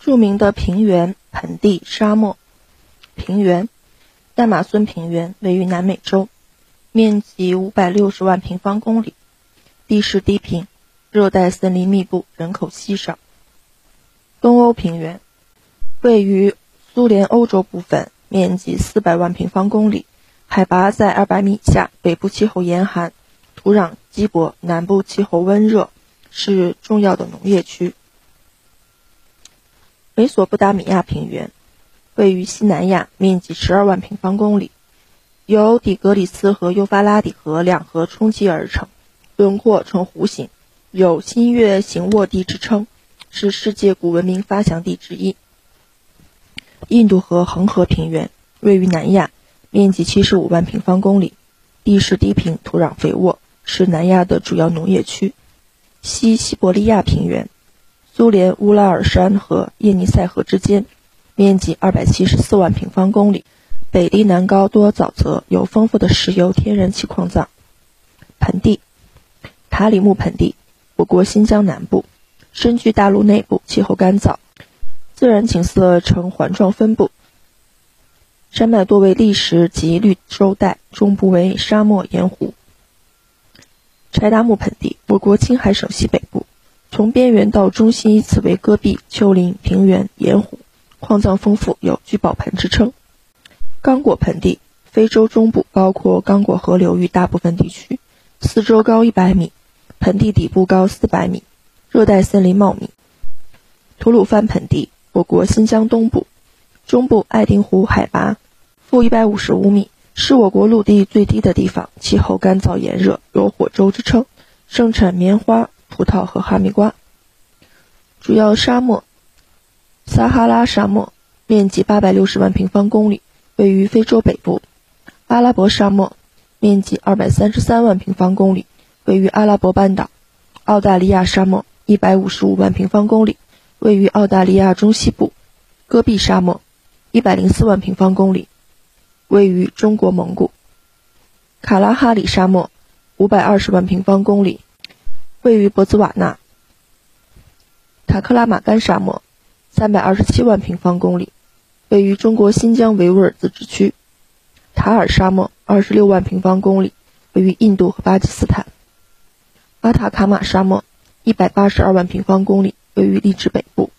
著名的平原、盆地、沙漠。平原，亚马孙平原位于南美洲，面积五百六十万平方公里，地势低平，热带森林密布，人口稀少。东欧平原，位于苏联欧洲部分，面积四百万平方公里，海拔在二百米以下，北部气候严寒，土壤瘠薄，南部气候温热，是重要的农业区。美索不达米亚平原。位于西南亚，面积十二万平方公里，由底格里斯和幼发拉底河两河冲积而成，轮廓呈弧形，有“新月形沃地”之称，是世界古文明发祥地之一。印度河恒河平原位于南亚，面积七十五万平方公里，地势低平，土壤肥沃，是南亚的主要农业区。西西伯利亚平原，苏联乌拉尔山和叶尼塞河之间。面积二百七十四万平方公里，北低南高，多沼泽，有丰富的石油、天然气矿藏。盆地，塔里木盆地，我国新疆南部，深居大陆内部，气候干燥，自然景色呈环状分布，山脉多为砾石及绿洲带，中部为沙漠盐湖。柴达木盆地，我国青海省西北部，从边缘到中心依次为戈壁、丘陵、平原、盐湖。矿藏丰富，有“聚宝盆”之称。刚果盆地，非洲中部包括刚果河流域大部分地区，四周高一百米，盆地底部高四百米，热带森林茂密。吐鲁番盆地，我国新疆东部，中部爱丁湖海拔负一百五十五米，是我国陆地最低的地方，气候干燥炎热，有“火州”之称，盛产棉花、葡萄和哈密瓜。主要沙漠。撒哈拉沙漠面积八百六十万平方公里，位于非洲北部；阿拉伯沙漠面积二百三十三万平方公里，位于阿拉伯半岛；澳大利亚沙漠一百五十五万平方公里，位于澳大利亚中西部；戈壁沙漠一百零四万平方公里，位于中国蒙古；卡拉哈里沙漠五百二十万平方公里，位于博茨瓦纳；塔克拉玛干沙漠。三百二十七万平方公里，位于中国新疆维吾尔自治区；塔尔沙漠二十六万平方公里，位于印度和巴基斯坦；阿塔卡马沙漠一百八十二万平方公里，位于利之北部。